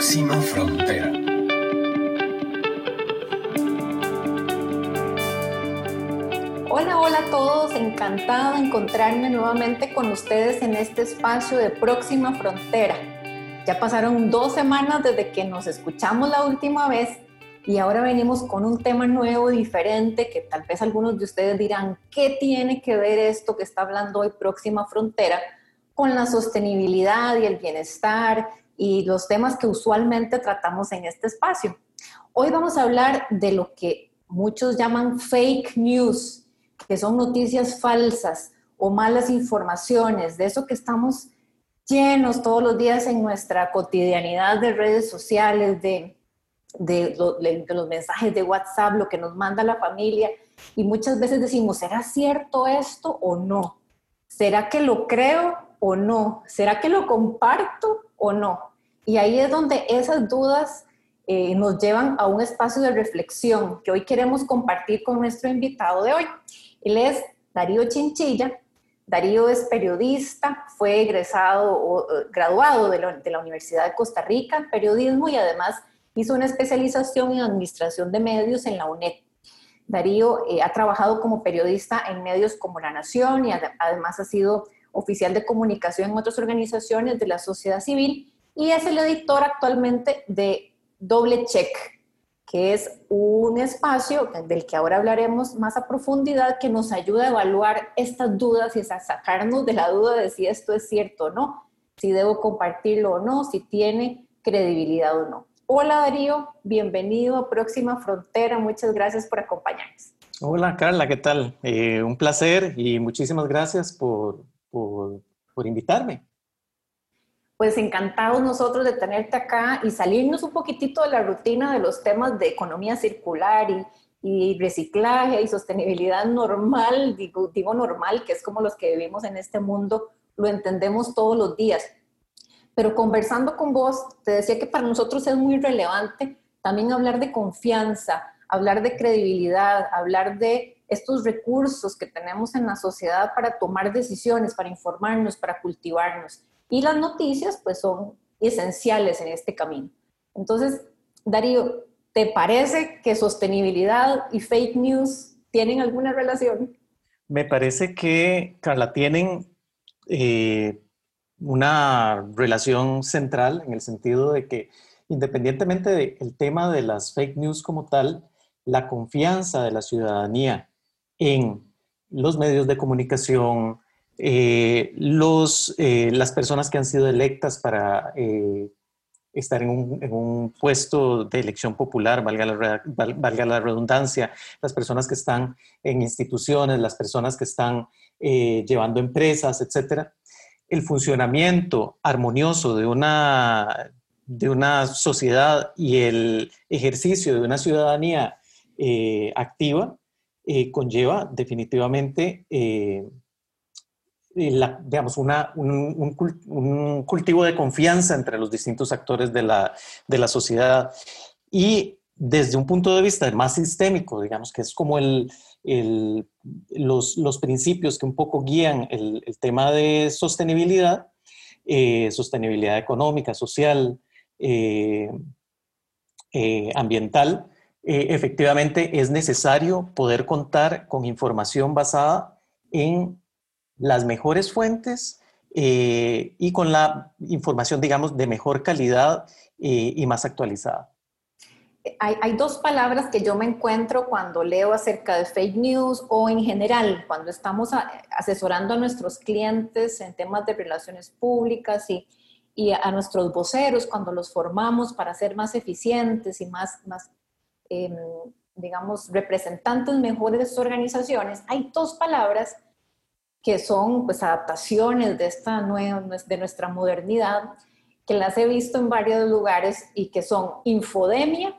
Próxima Frontera. Hola, hola a todos, encantado de encontrarme nuevamente con ustedes en este espacio de Próxima Frontera. Ya pasaron dos semanas desde que nos escuchamos la última vez y ahora venimos con un tema nuevo, diferente, que tal vez algunos de ustedes dirán, ¿qué tiene que ver esto que está hablando hoy Próxima Frontera con la sostenibilidad y el bienestar y los temas que usualmente tratamos en este espacio. Hoy vamos a hablar de lo que muchos llaman fake news, que son noticias falsas o malas informaciones, de eso que estamos llenos todos los días en nuestra cotidianidad de redes sociales, de, de, de, los mensajes de WhatsApp, lo que nos manda la familia, y muchas veces decimos, ¿será cierto esto o no? ¿Será que lo creo o no? ¿Será que lo comparto o no? Y ahí es donde esas dudas eh, nos llevan a un espacio de reflexión que hoy queremos compartir con nuestro invitado de hoy. Él es Darío Chinchilla. Darío es periodista, fue egresado o graduado de la, Universidad de Costa Rica en periodismo y además hizo una especialización en administración de medios en la UNED. Darío eh, ha trabajado como periodista en medios como La Nación y además ha sido oficial de comunicación en otras organizaciones de la sociedad civil y es el editor actualmente de Doble Check, que es un espacio del que ahora hablaremos más a profundidad que nos ayuda a evaluar estas dudas y a sacarnos de la duda de si esto es cierto o no, si debo compartirlo o no, si tiene credibilidad o no. Hola Darío, bienvenido a Próxima Frontera, muchas gracias por acompañarnos. Hola Carla, ¿qué tal? Eh, un placer y muchísimas gracias por, por, por invitarme pues encantados nosotros de tenerte acá y salirnos un poquitito de la rutina de los temas de economía circular y, reciclaje y sostenibilidad normal, digo, digo normal, que es como los que vivimos en este mundo, lo entendemos todos los días. Pero conversando con vos, te decía que para nosotros es muy relevante también hablar de confianza, hablar de credibilidad, hablar de estos recursos que tenemos en la sociedad para tomar decisiones, para informarnos, para cultivarnos. Y las noticias pues son esenciales en este camino. Entonces, Darío, ¿te parece que sostenibilidad y fake news tienen alguna relación? Me parece que, Carla, tienen eh, una relación central en el sentido de que independientemente del tema de las fake news como tal, la confianza de la ciudadanía en los medios de comunicación, eh, los, eh, las personas que han sido electas para eh, estar en un, puesto de elección popular, valga la, valga la, redundancia, las personas que están en instituciones, las personas que están llevando empresas, etcétera, el funcionamiento armonioso de una, de una sociedad y el ejercicio de una ciudadanía activa conlleva definitivamente digamos, una, un, cultivo de confianza entre los distintos actores de la, de la, sociedad. Y desde un punto de vista más sistémico, digamos, que es como el, los, los, principios que un poco guían el, el tema de sostenibilidad, eh, sostenibilidad económica, social, eh, eh, ambiental, efectivamente es necesario poder contar con información basada en las mejores fuentes eh, y con la información, digamos, de mejor calidad eh, y más actualizada. Hay, hay, dos palabras que yo me encuentro cuando leo acerca de fake news o en general, cuando estamos asesorando a nuestros clientes en temas de relaciones públicas y, y a nuestros voceros, cuando los formamos para ser más eficientes y más, más em, digamos, representantes mejores de sus organizaciones, hay dos palabras que son pues adaptaciones de esta nueva, de nuestra modernidad, que las he visto en varios lugares y que son infodemia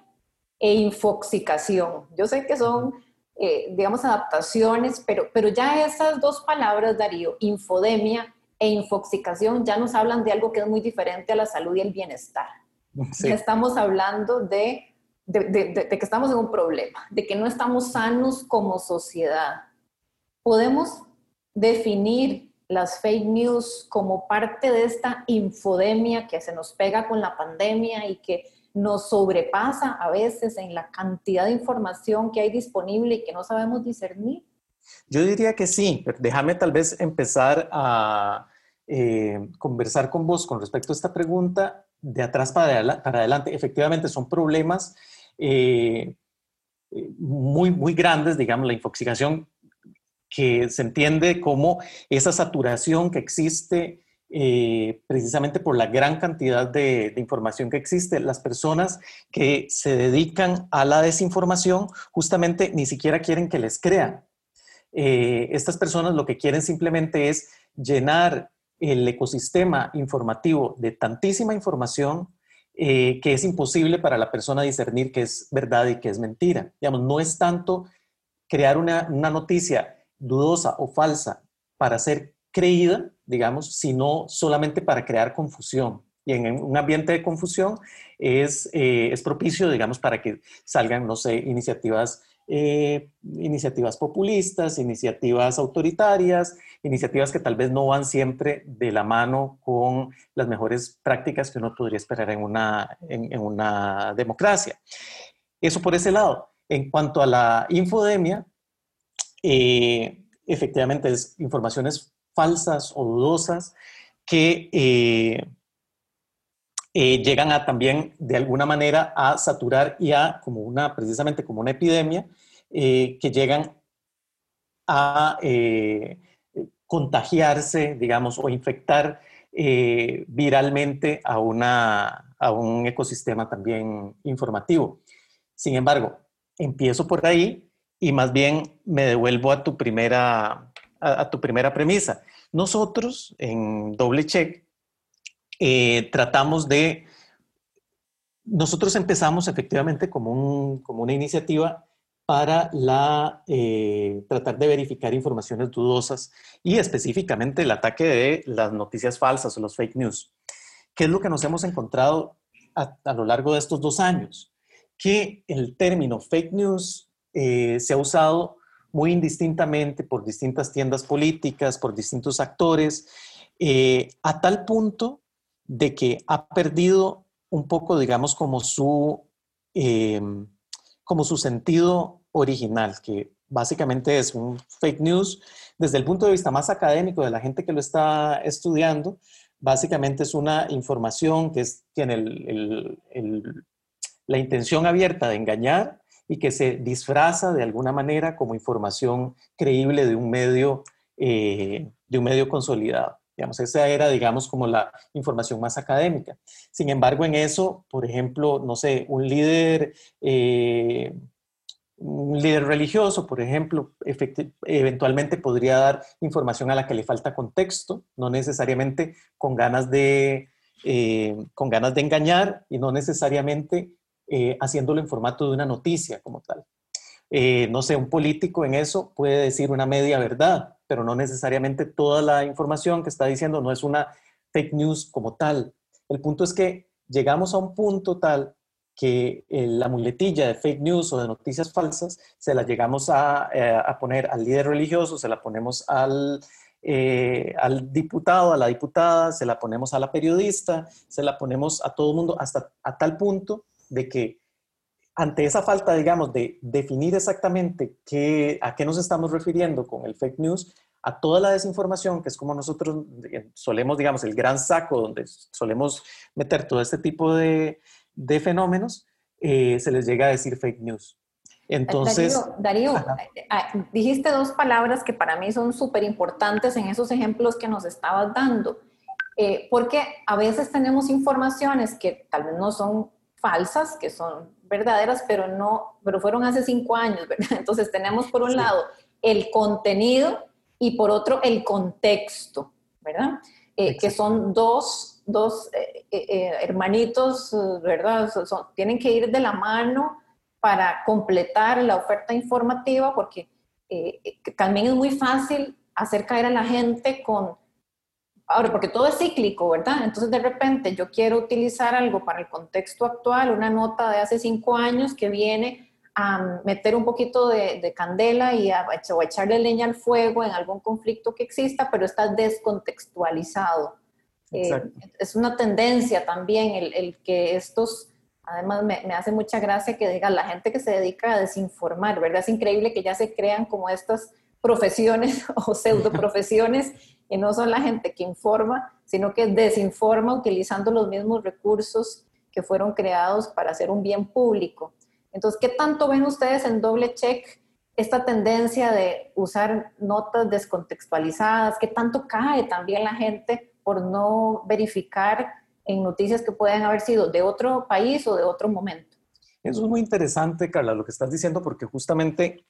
e infoxicación. Yo sé que son, eh, digamos, adaptaciones, pero, pero ya esas dos palabras, Darío, infodemia e infoxicación, ya nos hablan de algo que es muy diferente a la salud y el bienestar. Ya estamos hablando de, de, de que estamos en un problema, de que no estamos sanos como sociedad. Podemos definir las fake news como parte de esta infodemia que se nos pega con la pandemia y que nos sobrepasa a veces en la cantidad de información que hay disponible y que no sabemos discernir? Yo diría que sí, pero déjame tal vez empezar a eh, conversar con vos con respecto a esta pregunta de atrás para, para adelante. Efectivamente, son problemas eh, muy, muy grandes, digamos, la infoxicación que se entiende como esa saturación que existe eh, precisamente por la gran cantidad de, información que existe. Las personas que se dedican a la desinformación justamente ni siquiera quieren que les crean. Eh, estas personas lo que quieren simplemente es llenar el ecosistema informativo de tantísima información eh, que es imposible para la persona discernir qué es verdad y qué es mentira. Digamos, no es tanto crear una, una noticia dudosa o falsa para ser creída, digamos, sino solamente para crear confusión. Y en un ambiente de confusión es, eh, es propicio, digamos, para que salgan, no sé, iniciativas, eh, iniciativas populistas, iniciativas autoritarias, iniciativas que tal vez no van siempre de la mano con las mejores prácticas que uno podría esperar en una, en, una democracia. Eso por ese lado. En cuanto a la infodemia, eh, efectivamente es informaciones falsas o dudosas que eh, eh, llegan a también de alguna manera a saturar y a como una, precisamente como una epidemia, que llegan a contagiarse, digamos, o infectar viralmente a, una, a un ecosistema también informativo. Sin embargo, empiezo por ahí y más bien me devuelvo a tu primera, a, tu primera premisa. Nosotros en Doble Check eh, tratamos de, nosotros empezamos efectivamente como, un, como una iniciativa para la, eh, tratar de verificar informaciones dudosas y específicamente el ataque de las noticias falsas o los fake news. ¿Qué es lo que nos hemos encontrado a, a lo largo de estos dos años? Que el término fake news eh, se ha usado muy indistintamente por distintas tiendas políticas, por distintos actores, eh, a tal punto de que ha perdido un poco, digamos, como su, em, como su sentido original, que básicamente es un fake news. Desde el punto de vista más académico de la gente que lo está estudiando, básicamente es una información que tiene la intención abierta de engañar y que se disfraza de alguna manera como información creíble de un medio, eh, de un medio consolidado. Digamos, esa era, digamos, como la información más académica. Sin embargo, en eso, por ejemplo, no sé, un líder, eh, líder religioso, por ejemplo, eventualmente podría dar información a la que le falta contexto, no necesariamente con ganas de, eh, con ganas de engañar y no necesariamente eh, haciéndolo en formato de una noticia como tal. Eh, no sé, un político en eso puede decir una media verdad, pero no necesariamente toda la información que está diciendo no es una fake news como tal. El punto es que llegamos a un punto tal que eh, la muletilla de fake news o de noticias falsas se la llegamos a, a poner al líder religioso, se la ponemos al, al diputado, a la diputada, se la ponemos a la periodista, se la ponemos a todo el mundo, hasta a tal punto de que ante esa falta, digamos, de definir exactamente qué, a qué nos estamos refiriendo con el fake news, a toda la desinformación, que es como nosotros solemos, digamos, el gran saco donde solemos meter todo este tipo de, de fenómenos, eh, se les llega a decir fake news. Entonces, Darío, eh, ah, dijiste dos palabras que para mí son súper importantes en esos ejemplos que nos estabas dando, eh, porque a veces tenemos informaciones que tal vez no son falsas, que son verdaderas, pero no, pero fueron hace cinco años, ¿verdad? Entonces tenemos por un lado el contenido y por otro el contexto, ¿verdad? Eh, que son dos, dos eh, eh, hermanitos, ¿verdad? tienen que ir de la mano para completar la oferta informativa porque también es muy fácil hacer caer a la gente con Ahora, porque todo es cíclico, ¿verdad? Entonces, de repente, yo quiero utilizar algo para el contexto actual, una nota de hace cinco años que viene a meter un poquito de, candela y a, o echarle leña al fuego en algún conflicto que exista, pero está descontextualizado. Eh, es una tendencia también el, el que estos, además me, me, hace mucha gracia que diga la gente que se dedica a desinformar, ¿verdad? Es increíble que ya se crean como estas profesiones o pseudo profesiones y no son la gente que informa, sino que desinforma utilizando los mismos recursos que fueron creados para hacer un bien público. Entonces, ¿qué tanto ven ustedes en doble check esta tendencia de usar notas descontextualizadas? ¿Qué tanto cae también la gente por no verificar en noticias que pueden haber sido de otro país o de otro momento? Eso es muy interesante, Carla, lo que estás diciendo, porque justamente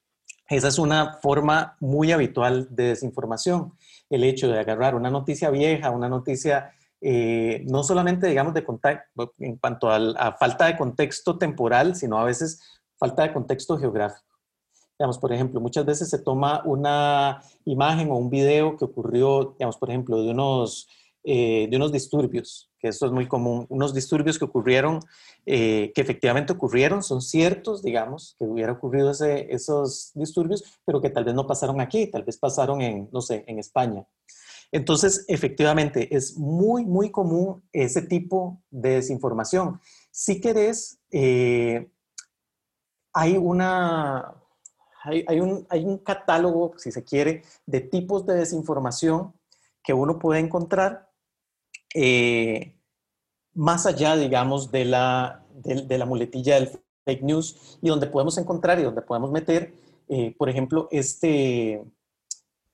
esa es una forma muy habitual de desinformación. El hecho de agarrar una noticia vieja, una noticia eh, no solamente, digamos, de contacto, en cuanto a, falta de contexto temporal, sino a veces falta de contexto geográfico. Digamos, por ejemplo, muchas veces se toma una imagen o un video que ocurrió, digamos, por ejemplo, de unos, eh, de unos disturbios, que esto es muy común, unos disturbios que ocurrieron, eh, que efectivamente ocurrieron, son ciertos, digamos, que hubiera ocurrido ese, esos disturbios, pero que tal vez no pasaron aquí, tal vez pasaron en, no sé, en España. Entonces, efectivamente, es muy, muy común ese tipo de desinformación. Si querés, eh, hay, una, hay, un, hay un catálogo, si se quiere, de tipos de desinformación que uno puede encontrar eh, más allá, digamos, de la, de, la muletilla del fake news y donde podemos encontrar y donde podemos meter, eh, por ejemplo, este,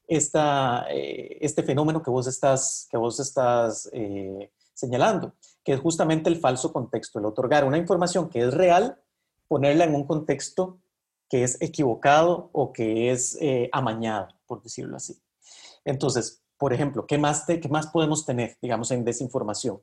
esta, eh, este fenómeno que vos estás, que vos estás eh, señalando, que es justamente el falso contexto, el otorgar una información que es real, ponerla en un contexto que es equivocado o que es eh, amañado, por decirlo así. Entonces, por ejemplo, ¿qué más, qué más podemos tener, digamos, en desinformación?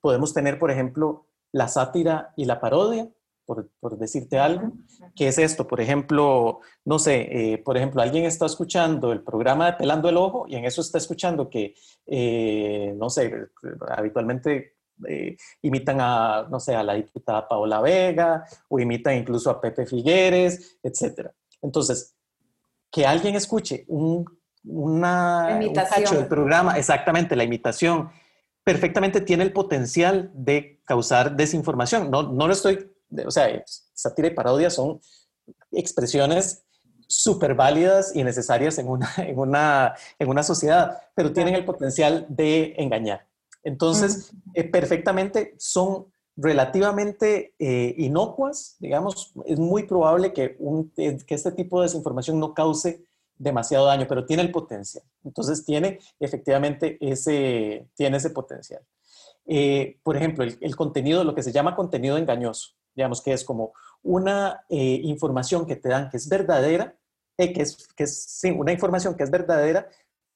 podemos tener, por ejemplo, la sátira y la parodia, por, decirte algo. ¿Qué es esto? Por ejemplo, no sé, eh, por ejemplo, alguien está escuchando el programa de Pelando el Ojo y en eso está escuchando que, eh, no sé, habitualmente eh, imitan a, no sé, a la diputada Paola Vega o imitan incluso a Pepe Figueres, etc. Entonces, que alguien escuche un, una, un cacho del programa, exactamente, la imitación, perfectamente tiene el potencial de causar desinformación. No, no lo estoy o sea, sátira y parodia son expresiones súper válidas y necesarias en una, en, una, en una sociedad, pero tienen el potencial de engañar. Entonces, eh, perfectamente son relativamente eh, inocuas, digamos, es muy probable que, un, que este tipo de desinformación no cause demasiado daño, pero tiene el potencial. Entonces, tiene efectivamente ese, tiene ese potencial. por ejemplo, el, el, contenido, lo que se llama contenido engañoso digamos que es como una eh, información que te dan que es verdadera, eh, que es, que es una información que es verdadera,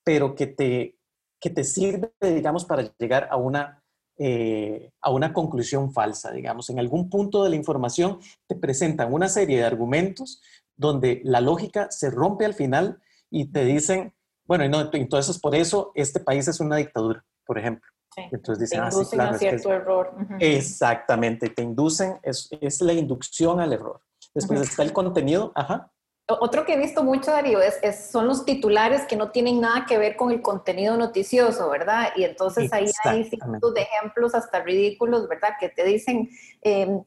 pero que te, que te sirve, digamos, para llegar a una, eh, a una conclusión falsa, digamos. En algún punto de la información te presentan una serie de argumentos donde la lógica se rompe al final y te dicen, bueno, y no, entonces por eso este país es una dictadura, por ejemplo. Entonces dicen, te ah, inducen a cierto error. Exactamente, te inducen, es, es, la inducción al error. Después está el contenido, ajá. Otro que he visto mucho, Darío, es, son los titulares que no tienen nada que ver con el contenido noticioso, ¿verdad? Y entonces ahí hay cientos de ejemplos hasta ridículos, ¿verdad? Que te dicen, em,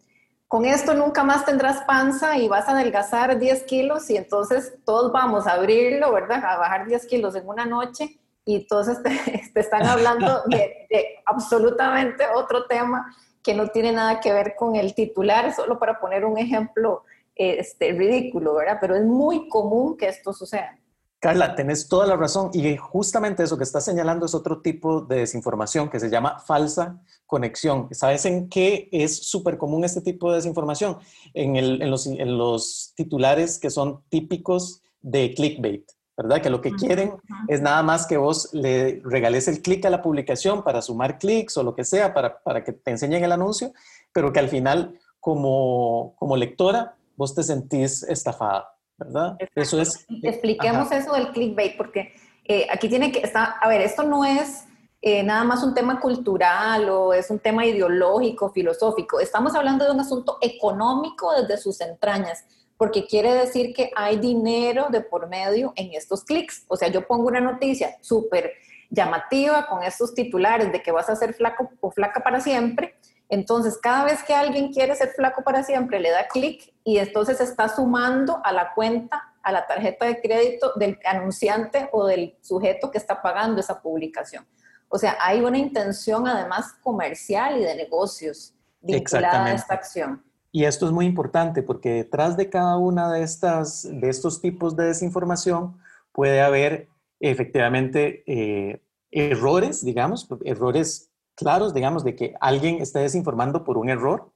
con esto nunca más tendrás panza y vas a adelgazar 10 kilos y entonces todos vamos a abrirlo, ¿verdad? A bajar 10 kilos en una noche y entonces te, están hablando de, absolutamente otro tema que no tiene nada que ver con el titular, solo para poner un ejemplo este, ridículo, ¿verdad? Pero es muy común que esto suceda. Carla, tenés toda la razón y justamente eso que estás señalando es otro tipo de desinformación que se llama falsa conexión. ¿Sabes en qué es súper común este tipo de desinformación? En, en, los, en los titulares que son típicos de clickbait. ¿verdad? Que lo que quieren es nada más que vos le regales el clic a la publicación para sumar clics o lo que sea, para, para, que te enseñen el anuncio, pero que al final, como, como lectora, vos te sentís estafada, ¿verdad? Eso es... Expliquemos eso del clickbait, porque eh, aquí tiene que estar, a ver, esto no es eh, nada más un tema cultural o es un tema ideológico, filosófico. Estamos hablando de un asunto económico desde sus entrañas, porque quiere decir que hay dinero de por medio en estos clics. O sea, yo pongo una noticia súper llamativa con estos titulares de que vas a ser flaco o flaca para siempre. Entonces, cada vez que alguien quiere ser flaco para siempre, le da clic y entonces está sumando a la cuenta, a la tarjeta de crédito del anunciante o del sujeto que está pagando esa publicación. O sea, hay una intención además comercial y de negocios vinculada a esta acción. Y esto es muy importante porque detrás de cada una de, estas, de estos tipos de desinformación puede haber efectivamente eh, errores, digamos, errores claros, digamos, de que alguien está desinformando por un error,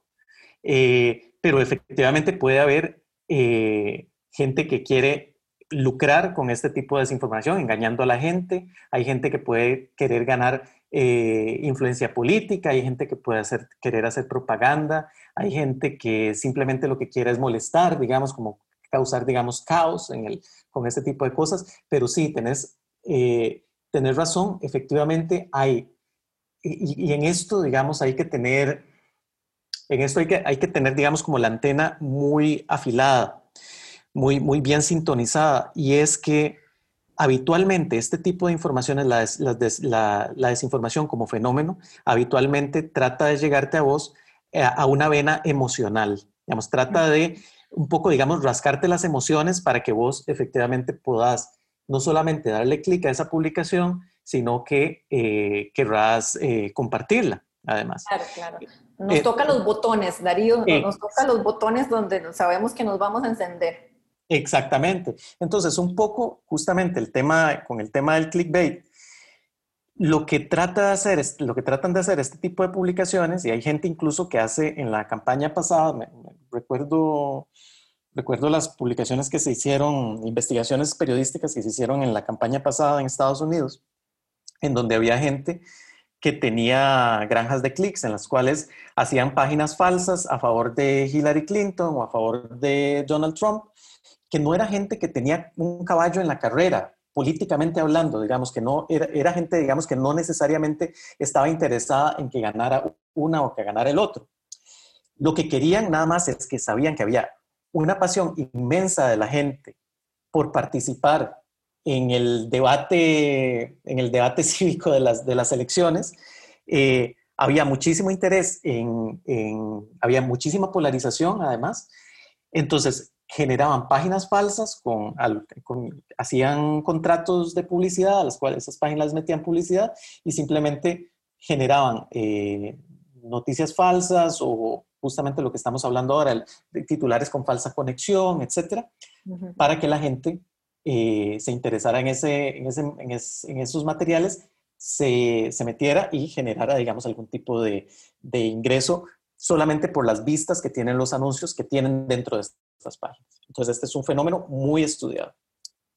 eh, pero efectivamente puede haber eh, gente que quiere lucrar con este tipo de desinformación, engañando a la gente. Hay gente que puede querer ganar eh, influencia política, hay gente que puede querer hacer propaganda, hay gente que simplemente lo que quiere es molestar, digamos, como causar, digamos, caos en el, con este tipo de cosas. Pero sí, tenés, eh, razón, efectivamente hay, y, y, en esto, digamos, hay que tener, en esto hay que, hay que tener, digamos, como la antena muy afilada muy, muy bien sintonizada y es que habitualmente este tipo de informaciones, la, la, la, desinformación como fenómeno, habitualmente trata de llegarte a vos eh, a una vena emocional. Digamos, trata de un poco, digamos, rascarte las emociones para que vos efectivamente puedas no solamente darle clic a esa publicación, sino que eh, querrás eh, compartirla, además. Claro, claro. Nos toca los botones, Darío, nos toca los botones donde sabemos que nos vamos a encender. Exactamente. Entonces, un poco justamente el tema, con el tema del clickbait, lo que, trata de hacer, lo que tratan de hacer este tipo de publicaciones, y hay gente incluso que hace en la campaña pasada, recuerdo, recuerdo las publicaciones que se hicieron, investigaciones periodísticas que se hicieron en la campaña pasada en Estados Unidos, en donde había gente que tenía granjas de clics en las cuales hacían páginas falsas a favor de Hillary Clinton o a favor de Donald Trump que no era gente que tenía un caballo en la carrera, políticamente hablando, digamos, que no era, gente, digamos, que no necesariamente estaba interesada en que ganara una o que ganara el otro. Lo que querían nada más es que sabían que había una pasión inmensa de la gente por participar en el debate, en el debate cívico de las, de las elecciones. Eh, había muchísimo interés en, había muchísima polarización además. Entonces, generaban páginas falsas, con, hacían contratos de publicidad a las cuales esas páginas metían publicidad y simplemente generaban eh, noticias falsas o justamente lo que estamos hablando ahora, titulares con falsa conexión, etcétera, para que la gente eh, se interesara en, ese, en, ese, en, esos materiales, se, se, metiera y generara, digamos, algún tipo de, de ingreso solamente por las vistas que tienen los anuncios que tienen dentro de estas páginas. Entonces, este es un fenómeno muy estudiado.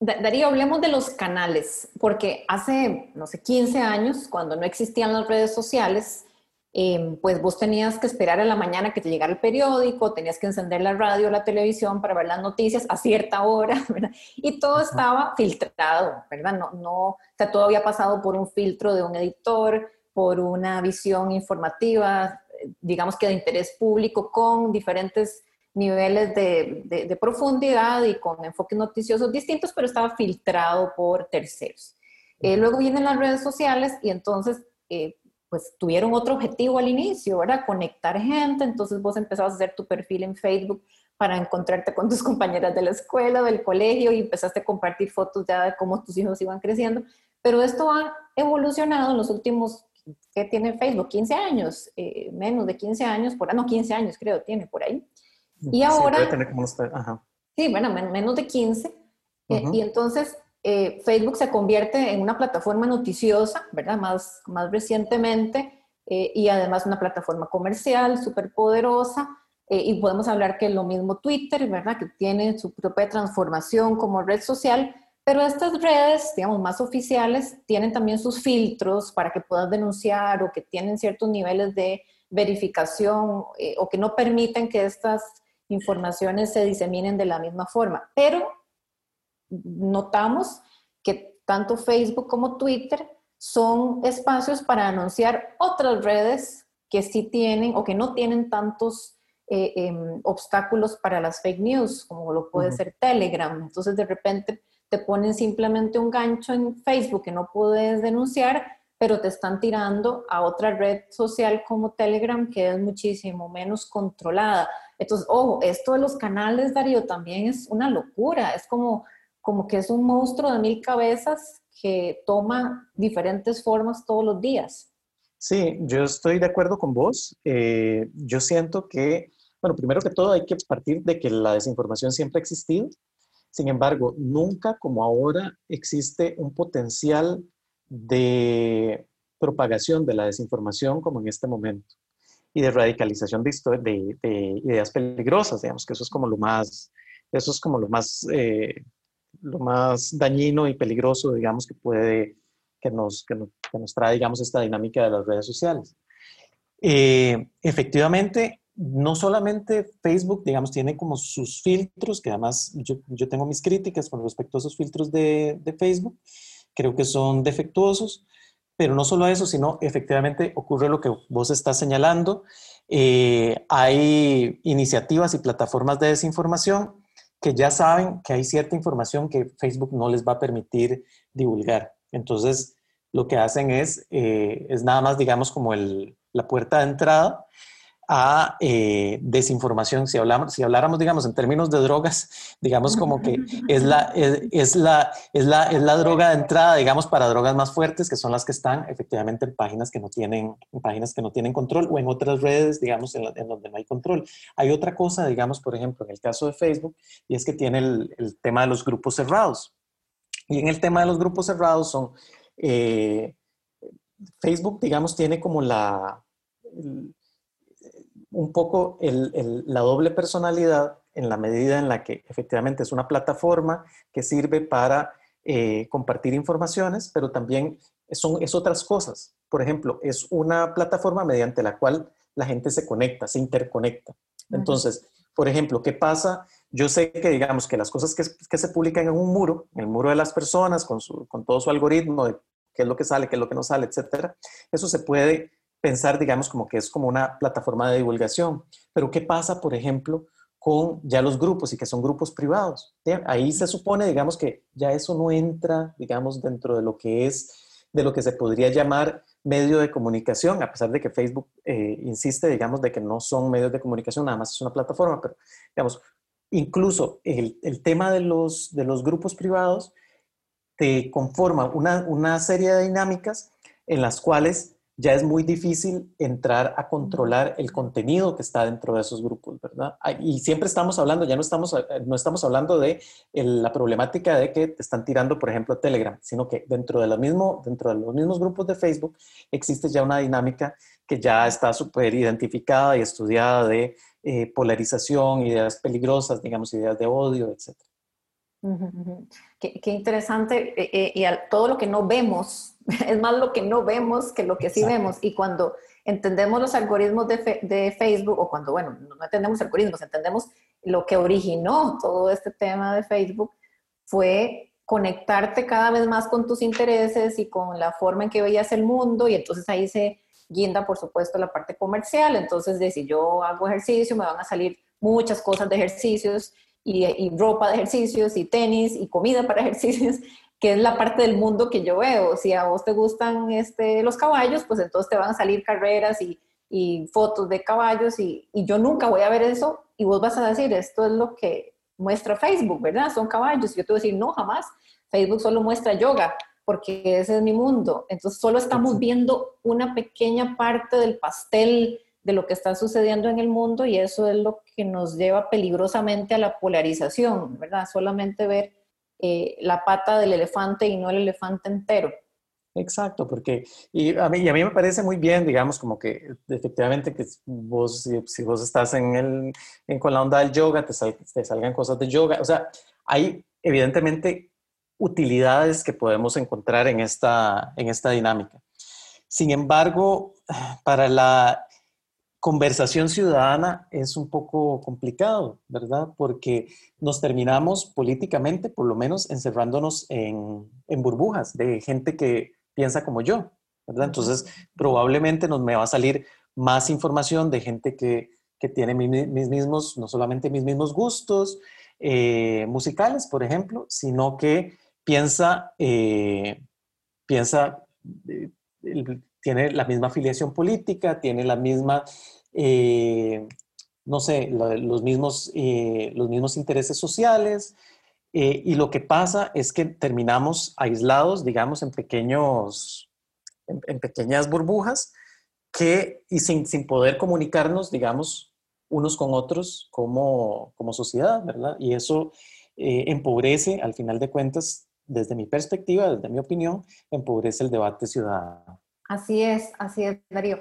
Darío, hablemos de los canales, porque hace, no sé, 15 años, cuando no existían las redes sociales, em, pues vos tenías que esperar a la mañana que te llegara el periódico, tenías que encender la radio, la televisión para ver las noticias a cierta hora, ¿verdad? Y todo estaba filtrado, ¿verdad? No, no, o sea, todo había pasado por un filtro de un editor, por una visión informativa, digamos que de interés público con diferentes niveles de, profundidad y con enfoques noticiosos distintos, pero estaba filtrado por terceros. Eh, luego vienen las redes sociales y entonces, eh, pues tuvieron otro objetivo al inicio, ¿verdad? Conectar gente, entonces vos empezabas a hacer tu perfil en Facebook para encontrarte con tus compañeras de la escuela, del colegio y empezaste a compartir fotos ya de cómo tus hijos iban creciendo. Pero esto ha evolucionado en los últimos que tiene Facebook, 15 años, eh, menos de 15 años, por ahí, no, 15 años creo, tiene por ahí. Y ahora... Sí, bueno, menos de 15. Eh, y entonces eh, Facebook se convierte en una plataforma noticiosa, ¿verdad? Más, más recientemente, y además una plataforma comercial súper poderosa. y podemos hablar que lo mismo Twitter, ¿verdad? Que tiene su propia transformación como red social, pero estas redes, digamos, más oficiales, tienen también sus filtros para que puedas denunciar o que tienen ciertos niveles de verificación eh, o que no permiten que estas informaciones se diseminen de la misma forma. Pero notamos que tanto Facebook como Twitter son espacios para anunciar otras redes que sí tienen o que no tienen tantos eh, em, obstáculos para las fake news, como lo puede ser Telegram. Entonces, de repente te ponen simplemente un gancho en Facebook que no puedes denunciar, pero te están tirando a otra red social como Telegram, que es muchísimo menos controlada. Entonces, ojo, esto de los canales, Darío, también es una locura. Es como, como que es un monstruo de mil cabezas que toma diferentes formas todos los días. Sí, yo estoy de acuerdo con vos. Eh, yo siento que, bueno, primero que todo hay que partir de que la desinformación siempre ha existido. Sin embargo, nunca como ahora existe un potencial de propagación de la desinformación como en este momento y de radicalización de, de, ideas peligrosas, digamos que eso es como lo más, eso es como lo más, eh, lo más dañino y peligroso, digamos, que puede que nos, que nos, trae, digamos, esta dinámica de las redes sociales. Eh, efectivamente, no solamente Facebook, digamos, tiene como sus filtros, que además yo, yo tengo mis críticas con respecto a esos filtros de, de, Facebook, creo que son defectuosos, pero no solo eso, sino efectivamente ocurre lo que vos estás señalando. Eh, hay iniciativas y plataformas de desinformación que ya saben que hay cierta información que Facebook no les va a permitir divulgar. Entonces, lo que hacen es, eh, es nada más, digamos, como el, la puerta de entrada a eh, desinformación. Si, hablamos, si habláramos, digamos, en términos de drogas, digamos como que es la, es, la, es, la, es la droga de entrada, digamos, para drogas más fuertes, que son las que están efectivamente en páginas que no tienen, en páginas que no tienen control o en otras redes, digamos, en, en donde no hay control. Hay otra cosa, digamos, por ejemplo, en el caso de Facebook, y es que tiene el, el tema de los grupos cerrados. Y en el tema de los grupos cerrados son, eh, Facebook, digamos, tiene como la, un poco la doble personalidad en la medida en la que efectivamente es una plataforma que sirve para eh, compartir informaciones, pero también son, es otras cosas. Por ejemplo, es una plataforma mediante la cual la gente se conecta, se interconecta. Entonces, por ejemplo, ¿qué pasa yo sé que, digamos, que las cosas que, que se publican en un muro, en el muro de las personas, con, su, con todo su algoritmo de qué es lo que sale, qué es lo que no sale, etcétera, eso se puede pensar, digamos, como que es como una plataforma de divulgación. Pero ¿qué pasa, por ejemplo, con ya los grupos y que son grupos privados? Ahí se supone, digamos, que ya eso no entra, digamos, dentro de lo que es, de lo que se podría llamar medio de comunicación, a pesar de que Facebook eh, insiste, digamos, de que no son medios de comunicación, nada más es una plataforma, pero, digamos, incluso el, tema de los, de los grupos privados te conforma una, una serie de dinámicas en las cuales ya es muy difícil entrar a controlar el contenido que está dentro de esos grupos, ¿verdad? Y siempre estamos hablando, ya no estamos, eh, no estamos hablando de la problemática de que te están tirando, por ejemplo, Telegram, sino que dentro de, lo mismo, dentro de los mismos grupos de Facebook existe ya una dinámica que ya está súper identificada y estudiada de eh, polarización, ideas peligrosas, digamos, ideas de odio, etc. qué, interesante. Eh, y todo lo que no vemos es más lo que no vemos que lo que sí vemos. Y cuando entendemos los algoritmos de, Facebook, o cuando, bueno, no entendemos algoritmos, entendemos lo que originó todo este tema de Facebook, fue conectarte cada vez más con tus intereses y con la forma en que veías el mundo, y entonces ahí se guinda, por supuesto, la parte comercial. Entonces, de si yo hago ejercicio, me van a salir muchas cosas de ejercicios y, y, ropa de ejercicios y tenis y comida para ejercicios que es la parte del mundo que yo veo. Si a vos te gustan este, los caballos, pues entonces te van a salir carreras y, y fotos de caballos y, y, yo nunca voy a ver eso y vos vas a decir, esto es lo que muestra Facebook, ¿verdad? Son caballos. Y yo te voy a decir, no, jamás. Facebook solo muestra yoga porque ese es mi mundo. Entonces solo estamos viendo una pequeña parte del pastel de lo que está sucediendo en el mundo y eso es lo que nos lleva peligrosamente a la polarización, ¿verdad? Solamente ver eh, la pata del elefante y no el elefante entero. Exacto, porque y a, mí, a mí me parece muy bien, digamos, como que efectivamente que vos, si, vos estás en el, con la onda del yoga, te, te salgan cosas de yoga. O sea, hay evidentemente utilidades que podemos encontrar en esta, en esta dinámica. Sin embargo, para la conversación ciudadana es un poco complicado, ¿verdad? Porque nos terminamos políticamente, por lo menos, encerrándonos en, burbujas de gente que piensa como yo, ¿verdad? Entonces, probablemente nos me va a salir más información de gente que, que tiene mis, mismos, no solamente mis mismos gustos eh, musicales, por ejemplo, sino que piensa, eh, piensa, eh, tiene la misma afiliación política, tiene la misma, no sé, los, mismos, los mismos intereses sociales, y lo que pasa es que terminamos aislados, digamos, en pequeños, en, pequeñas burbujas que, y sin, sin, poder comunicarnos, digamos, unos con otros como, como sociedad, ¿verdad? Y eso eh, empobrece, al final de cuentas, desde mi perspectiva, desde mi opinión, empobrece el debate ciudadano. Así es, así es, Darío.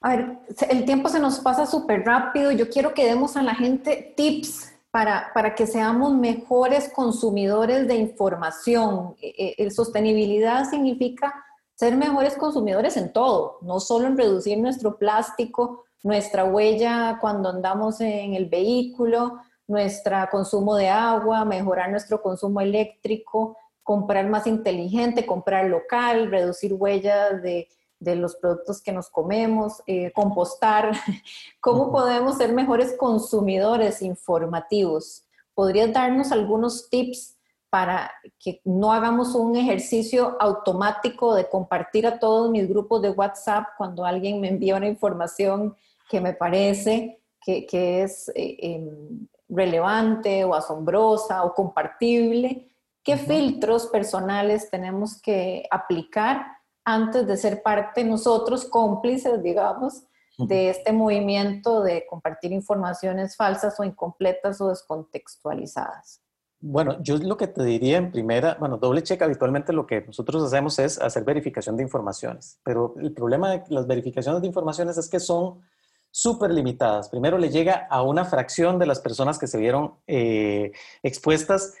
A ver, el tiempo se nos pasa súper rápido. Yo quiero que demos a la gente tips para, para, que seamos mejores consumidores de información. E, e, el sostenibilidad significa ser mejores consumidores en todo, no solo en reducir nuestro plástico, nuestra huella cuando andamos en el vehículo, nuestro consumo de agua, mejorar nuestro consumo eléctrico, comprar más inteligente, comprar local, reducir huellas de, los productos que nos comemos, eh, compostar. ¿Cómo podemos ser mejores consumidores informativos? ¿Podrías darnos algunos tips para que no hagamos un ejercicio automático de compartir a todos mis grupos de WhatsApp cuando alguien me envía una información que me parece que, que es eh, em, relevante o asombrosa o compartible, ¿qué filtros personales tenemos que aplicar antes de ser parte nosotros cómplices, digamos, de este movimiento de compartir informaciones falsas o incompletas o descontextualizadas? Bueno, yo lo que te diría en primera, bueno, doble check habitualmente lo que nosotros hacemos es hacer verificación de informaciones, pero el problema de las verificaciones de informaciones es que son súper limitadas. Primero le llega a una fracción de las personas que se vieron eh, expuestas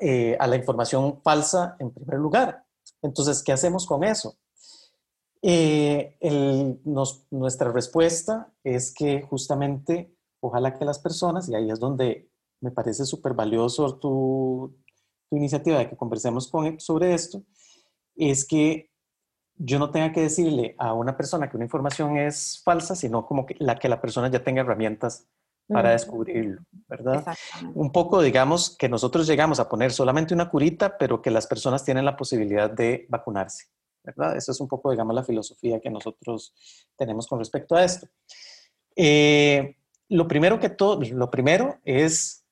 eh, a, la información falsa en primer lugar. Entonces, ¿qué hacemos con eso? Eh, nuestra respuesta es que justamente, ojalá que las personas, y ahí es donde me parece súper valioso tu, tu, iniciativa de que conversemos con, sobre esto, es que yo no tenga que decirle a una persona que una información es falsa, sino como la que la persona ya tenga herramientas para descubrirlo, ¿verdad? Un poco, digamos, que nosotros llegamos a poner solamente una curita, pero que las personas tienen la posibilidad de vacunarse, ¿verdad? Eso es un poco, digamos, la filosofía que nosotros tenemos con respecto a esto. Eh, lo primero que todo, lo primero es,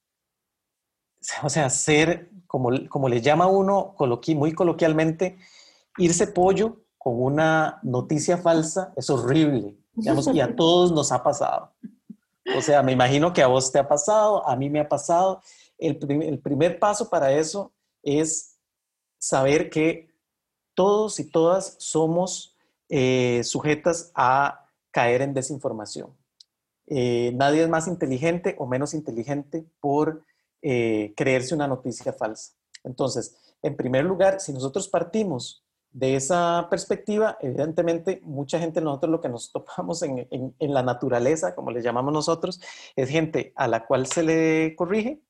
o sea, ser, como, como le llama uno muy coloquialmente, irse pollo con una noticia falsa es horrible, digamos, y a todos nos ha pasado. O sea, me imagino que a vos te ha pasado, a mí me ha pasado. El, primer paso para eso es saber que todos y todas somos eh, sujetas a caer en desinformación. Eh, nadie es más inteligente o menos inteligente por eh, creerse una noticia falsa. Entonces, en primer lugar, si nosotros partimos de esa perspectiva, evidentemente, mucha gente, nosotros lo que nos topamos en, la naturaleza, como le llamamos nosotros, es gente a la cual se le corrige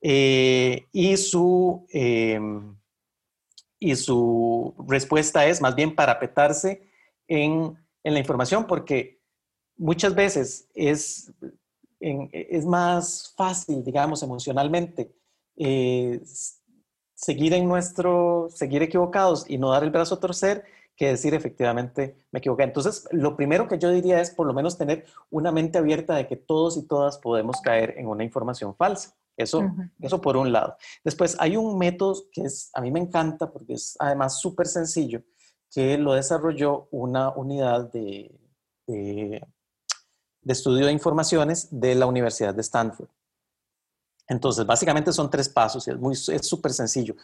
eh, y, su, em, y su respuesta es más bien parapetarse en, en la información, porque muchas veces es, es más fácil, digamos, emocionalmente. Eh, seguir en nuestro, seguir equivocados y no dar el brazo a torcer que decir efectivamente me equivoqué. Entonces, lo primero que yo diría es por lo menos tener una mente abierta de que todos y todas podemos caer en una información falsa. Eso, eso por un lado. Después, hay un método que es, a mí me encanta porque es además súper sencillo, que lo desarrolló una unidad de, de, de estudio de informaciones de la Universidad de Stanford. Entonces, básicamente son tres pasos y es muy, es súper sencillo.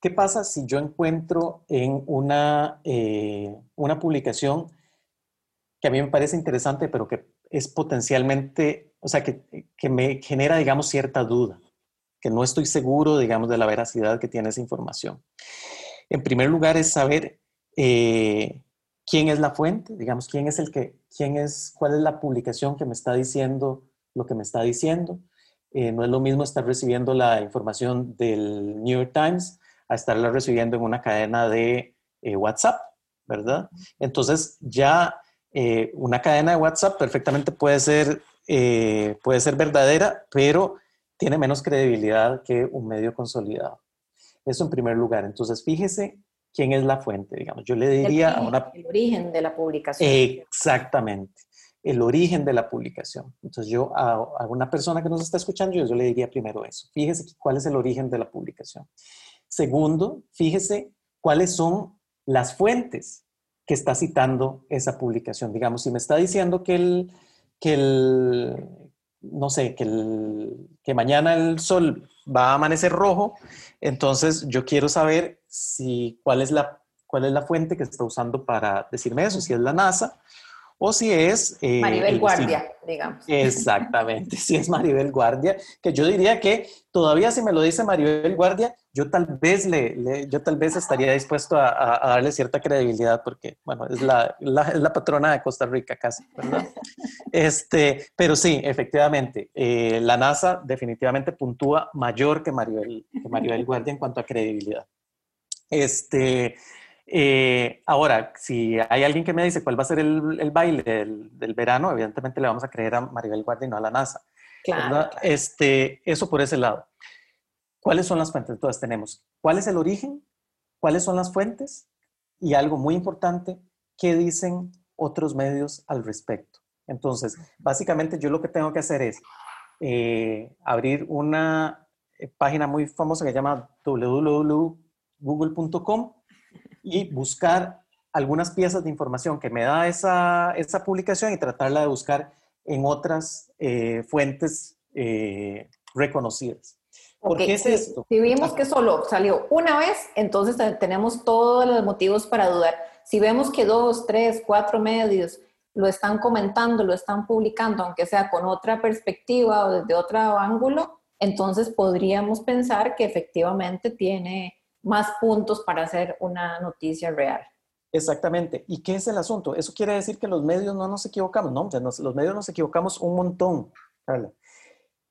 ¿Qué pasa si yo encuentro en una, eh, una publicación que a mí me parece interesante, pero que es potencialmente, o sea, que, que, me genera, digamos, cierta duda, que no estoy seguro, digamos, de la veracidad que tiene esa información? En primer lugar es saber eh, quién es la fuente, digamos, quién es el que, quién es, cuál es la publicación que me está diciendo lo que me está diciendo. Eh, no es lo mismo estar recibiendo la información del New York Times a estarla recibiendo en una cadena de eh, WhatsApp, ¿verdad? Entonces ya eh, una cadena de WhatsApp perfectamente puede ser, puede ser verdadera, pero tiene menos credibilidad que un medio consolidado. Eso en primer lugar. Entonces, fíjese quién es la fuente, digamos. Yo le diría a una... El origen de la publicación. Exactamente, el origen de la publicación. Entonces, yo a, una persona que nos está escuchando, yo, le diría primero eso. Fíjese cuál es el origen de la publicación. Segundo, fíjese cuáles son las fuentes que está citando esa publicación. Digamos, si me está diciendo que el, que el, no sé, que, el, que mañana el sol va a amanecer rojo, entonces yo quiero saber si, cuál, es la, cuál es la fuente que está usando para decirme eso, si es la NASA o si es... Eh, Maribel Guardia, digamos. Exactamente, si es Maribel Guardia, que yo diría que todavía si me lo dice Maribel Guardia, yo tal vez, le, yo tal vez estaría dispuesto a, darle cierta credibilidad porque, bueno, es la, la, patrona de Costa Rica casi, ¿verdad? Este, pero sí, efectivamente, eh, la NASA definitivamente puntúa mayor que Maribel, que Maribel Guardia en cuanto a credibilidad. Este, eh, ahora, si hay alguien que me dice cuál va a ser el, baile del, verano, evidentemente le vamos a creer a Maribel Guardia y no a la NASA. Claro. Este, eso por ese lado. ¿Cuáles son las fuentes? Entonces tenemos, ¿cuál es el origen? ¿Cuáles son las fuentes? Y algo muy importante, ¿qué dicen otros medios al respecto? Entonces, básicamente yo lo que tengo que hacer es eh, abrir una eh, página muy famosa que se llama www.google.com y buscar algunas piezas de información que me da esa, esa publicación y tratarla de buscar en otras eh, fuentes eh, reconocidas. ¿Por qué es esto? Si vimos que solo salió una vez, entonces tenemos todos los motivos para dudar. Si vemos que dos, tres, cuatro medios lo están comentando, lo están publicando, aunque sea con otra perspectiva o desde otro ángulo, entonces podríamos pensar que efectivamente tiene más puntos para hacer una noticia real. Exactamente. ¿Y qué es el asunto? Eso quiere decir que los medios no nos equivocamos, ¿no? los medios nos equivocamos un montón, Carla.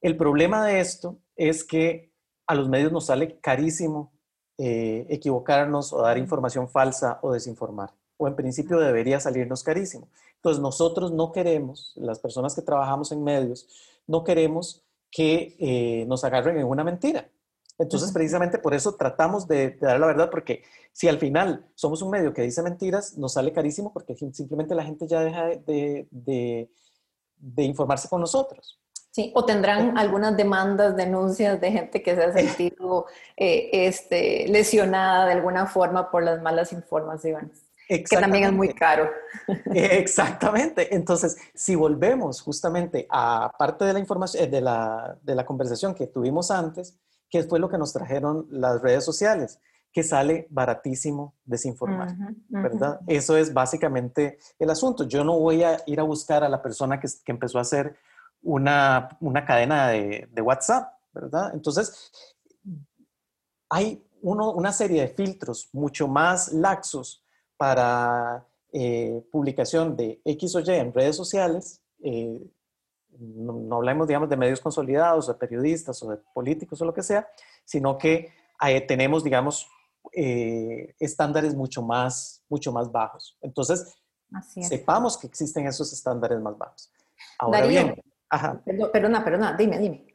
El problema de esto es que a los medios nos sale carísimo eh, equivocarnos o dar información falsa o desinformar. O en principio debería salirnos carísimo. Entonces nosotros no queremos, las personas que trabajamos en medios, no queremos que eh, nos agarren en una mentira. Entonces, precisamente por eso tratamos de, dar la verdad, porque si al final somos un medio que dice mentiras, nos sale carísimo porque simplemente la gente ya deja de, de, informarse con nosotros. Sí, o tendrán algunas demandas, denuncias de gente que se ha sentido eh, este, lesionada de alguna forma por las malas informaciones. Que también es muy caro. Exactamente. Entonces, si volvemos justamente a parte de la información, eh, de la, de la conversación que tuvimos antes, ¿Qué fue lo que nos trajeron las redes sociales? Que sale baratísimo desinformar, ¿verdad? Eso es básicamente el asunto. Yo no voy a ir a buscar a la persona que, que empezó a hacer una, una cadena de, de, WhatsApp, ¿verdad? Entonces, hay uno, una serie de filtros mucho más laxos para eh, publicación de X o Y en redes sociales, eh, no, hablamos, digamos, de medios consolidados, de periodistas o de políticos o lo que sea, sino que eh, tenemos, digamos, eh, estándares mucho más, mucho más bajos. Entonces, sepamos que existen esos estándares más bajos. Ahora bien, ajá. Perdona, perdona, dime, dime.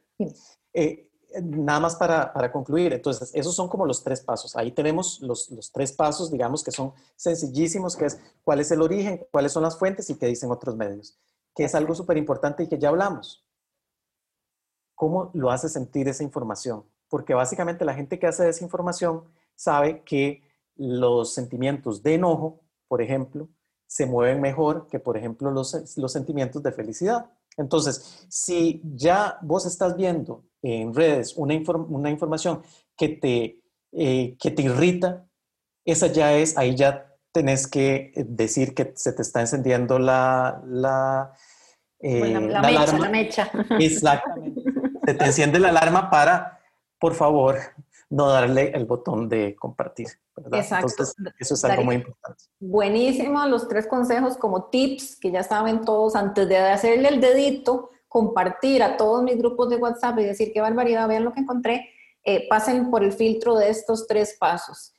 Eh, nada más para, para, concluir, entonces, esos son como los tres pasos. Ahí tenemos los, los, tres pasos, digamos, que son sencillísimos, que es cuál es el origen, cuáles son las fuentes y qué dicen otros medios que es algo súper importante y que ya hablamos. ¿Cómo lo hace sentir esa información? Porque básicamente la gente que hace desinformación sabe que los sentimientos de enojo, por ejemplo, se mueven mejor que, por ejemplo, los, los sentimientos de felicidad. Entonces, si ya vos estás viendo en redes una, una información que te, eh, que te irrita, esa ya es, ahí ya tenés que decir que se te está encendiendo la, la, eh, la, mecha, la mecha. Exactamente. Se te enciende la alarma para, por favor, no darle el botón de compartir. Exacto. Entonces, eso es algo muy importante. Buenísimo, los tres consejos como tips que ya saben todos antes de hacerle el dedito, compartir a todos mis grupos de WhatsApp y decir qué barbaridad, vean lo que encontré, eh, pasen por el filtro de estos tres pasos.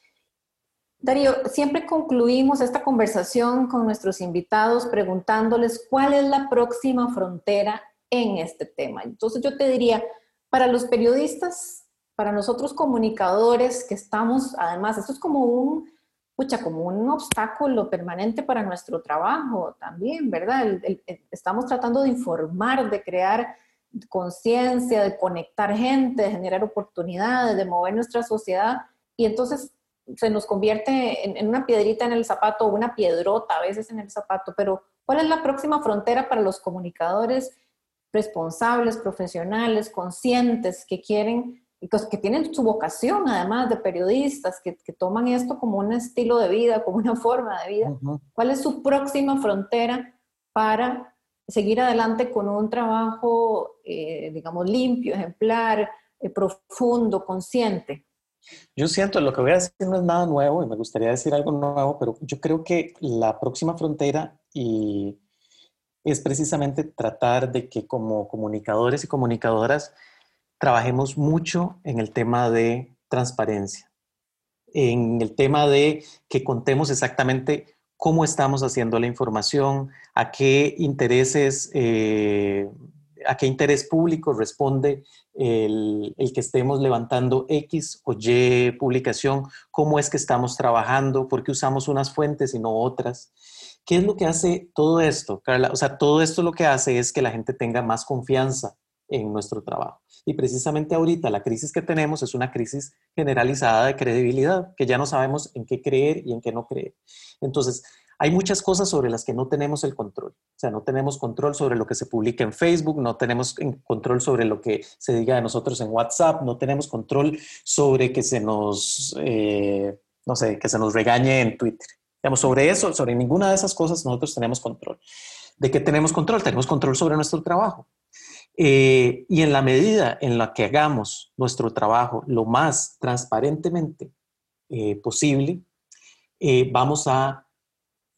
Darío, siempre concluimos esta conversación con nuestros invitados preguntándoles cuál es la próxima frontera en este tema. Entonces yo te diría, para los periodistas, para nosotros comunicadores que estamos, además, esto es como un, pucha, como un obstáculo permanente para nuestro trabajo también, ¿verdad? estamos tratando de informar, de crear conciencia, de conectar gente, de generar oportunidades, de mover nuestra sociedad. Y entonces se nos convierte en, una piedrita en el zapato o una piedrota a veces en el zapato, pero ¿cuál es la próxima frontera para los comunicadores responsables, profesionales, conscientes, que quieren, que tienen su vocación además de periodistas, que, toman esto como un estilo de vida, como una forma de vida? ¿Cuál es su próxima frontera para seguir adelante con un trabajo, eh, digamos, limpio, ejemplar, eh, profundo, consciente? Yo siento, lo que voy a decir no es nada nuevo y me gustaría decir algo nuevo, pero yo creo que la próxima frontera y es precisamente tratar de que como comunicadores y comunicadoras trabajemos mucho en el tema de transparencia, en el tema de que contemos exactamente cómo estamos haciendo la información, a qué intereses eh, a qué interés público responde el, que estemos levantando X o Y publicación, cómo es que estamos trabajando, por qué usamos unas fuentes y no otras. ¿Qué es lo que hace todo esto, Carla? O sea, todo esto lo que hace es que la gente tenga más confianza en nuestro trabajo. Y precisamente ahorita la crisis que tenemos es una crisis generalizada de credibilidad, que ya no sabemos en qué creer y en qué no creer. Entonces, hay muchas cosas sobre las que no tenemos el control. O sea, no tenemos control sobre lo que se publica en Facebook, no tenemos control sobre lo que se diga de nosotros en WhatsApp, no tenemos control sobre que se nos, eh, no sé, que se nos regañe en Twitter. Digamos, sobre eso, sobre ninguna de esas cosas nosotros tenemos control. ¿De qué tenemos control? Tenemos control sobre nuestro trabajo. Eh, y en la medida en la que hagamos nuestro trabajo lo más transparentemente eh, posible, vamos a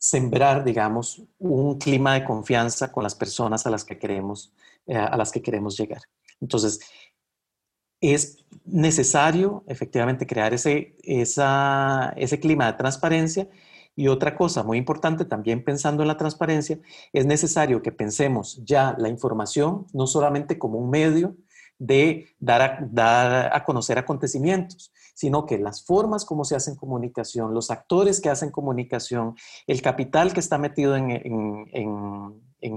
sembrar, digamos, un clima de confianza con las personas a las que queremos, eh, a las que queremos llegar. Entonces, es necesario efectivamente crear ese, ese clima de transparencia. Y otra cosa muy importante, también pensando en la transparencia, es necesario que pensemos ya la información no solamente como un medio de dar a, dar a conocer acontecimientos, sino que las formas como se hacen comunicación, los actores que hacen comunicación, el capital que está metido en,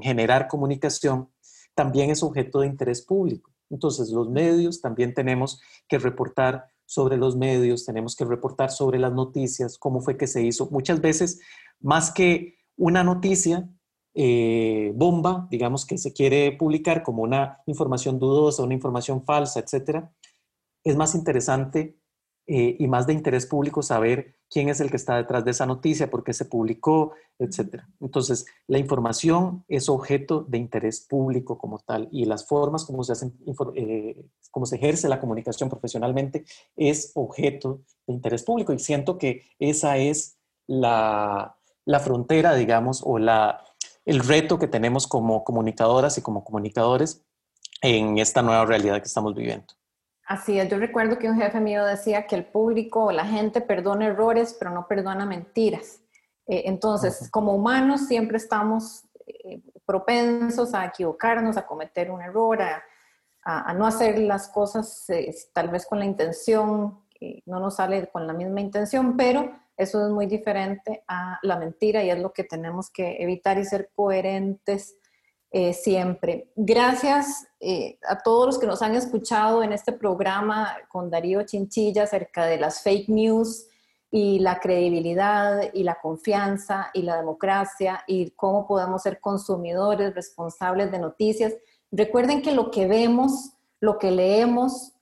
generar comunicación, también es objeto de interés público. Entonces, los medios también tenemos que reportar sobre los medios, tenemos que reportar sobre las noticias, cómo fue que se hizo. Muchas veces, más que una noticia, eh, bomba, digamos que se quiere publicar como una información dudosa, una información falsa, etcétera, es más interesante eh, y más de interés público saber quién es el que está detrás de esa noticia, por qué se publicó, etcétera. Entonces, la información es objeto de interés público como tal y las formas como se hacen, eh, como se ejerce la comunicación profesionalmente es objeto de interés público y siento que esa es la, la frontera, digamos, o la, el reto que tenemos como comunicadoras y como comunicadores en esta nueva realidad que estamos viviendo. Así es, yo recuerdo que un jefe mío decía que el público o la gente perdona errores, pero no perdona mentiras. Eh, entonces, como humanos siempre estamos eh, propensos a equivocarnos, a cometer un error, a, no hacer las cosas eh, tal vez con la intención, no nos sale con la misma intención, pero eso es muy diferente a la mentira y es lo que tenemos que evitar y ser coherentes eh, siempre. Gracias eh, a todos los que nos han escuchado en este programa con Darío Chinchilla acerca de las fake news y la credibilidad y la confianza y la democracia y cómo podemos ser consumidores responsables de noticias. Recuerden que lo que vemos, lo que leemos,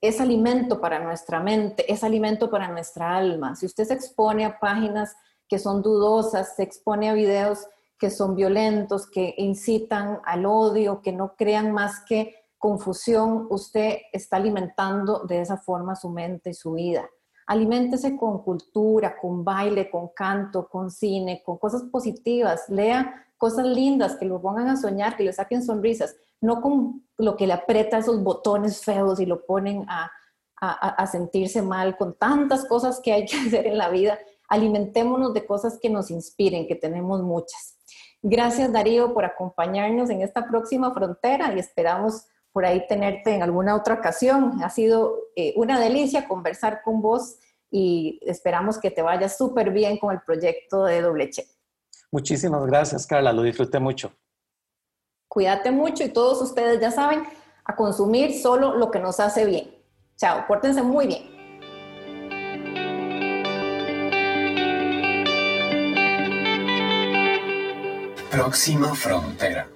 es alimento para nuestra mente, es alimento para nuestra alma. Si usted se expone a páginas que son dudosas, se expone a videos que son violentos, que incitan al odio, que no crean más que confusión, usted está alimentando de esa forma su mente y su vida. Aliméntese con cultura, con baile, con canto, con cine, con cosas positivas. Lea cosas lindas que lo pongan a soñar, que le saquen sonrisas no con lo que le aprieta esos botones feos y lo ponen a, a, sentirse mal con tantas cosas que hay que hacer en la vida. Alimentémonos de cosas que nos inspiren, que tenemos muchas. Gracias Darío por acompañarnos en esta próxima frontera y esperamos por ahí tenerte en alguna otra ocasión. Ha sido eh, una delicia conversar con vos y esperamos que te vaya súper bien con el proyecto de Doble Check. Muchísimas gracias, Carla, lo disfruté mucho. Cuídate mucho y todos ustedes ya saben, a consumir solo lo que nos hace bien. Chao, pórtense muy bien. Próxima frontera.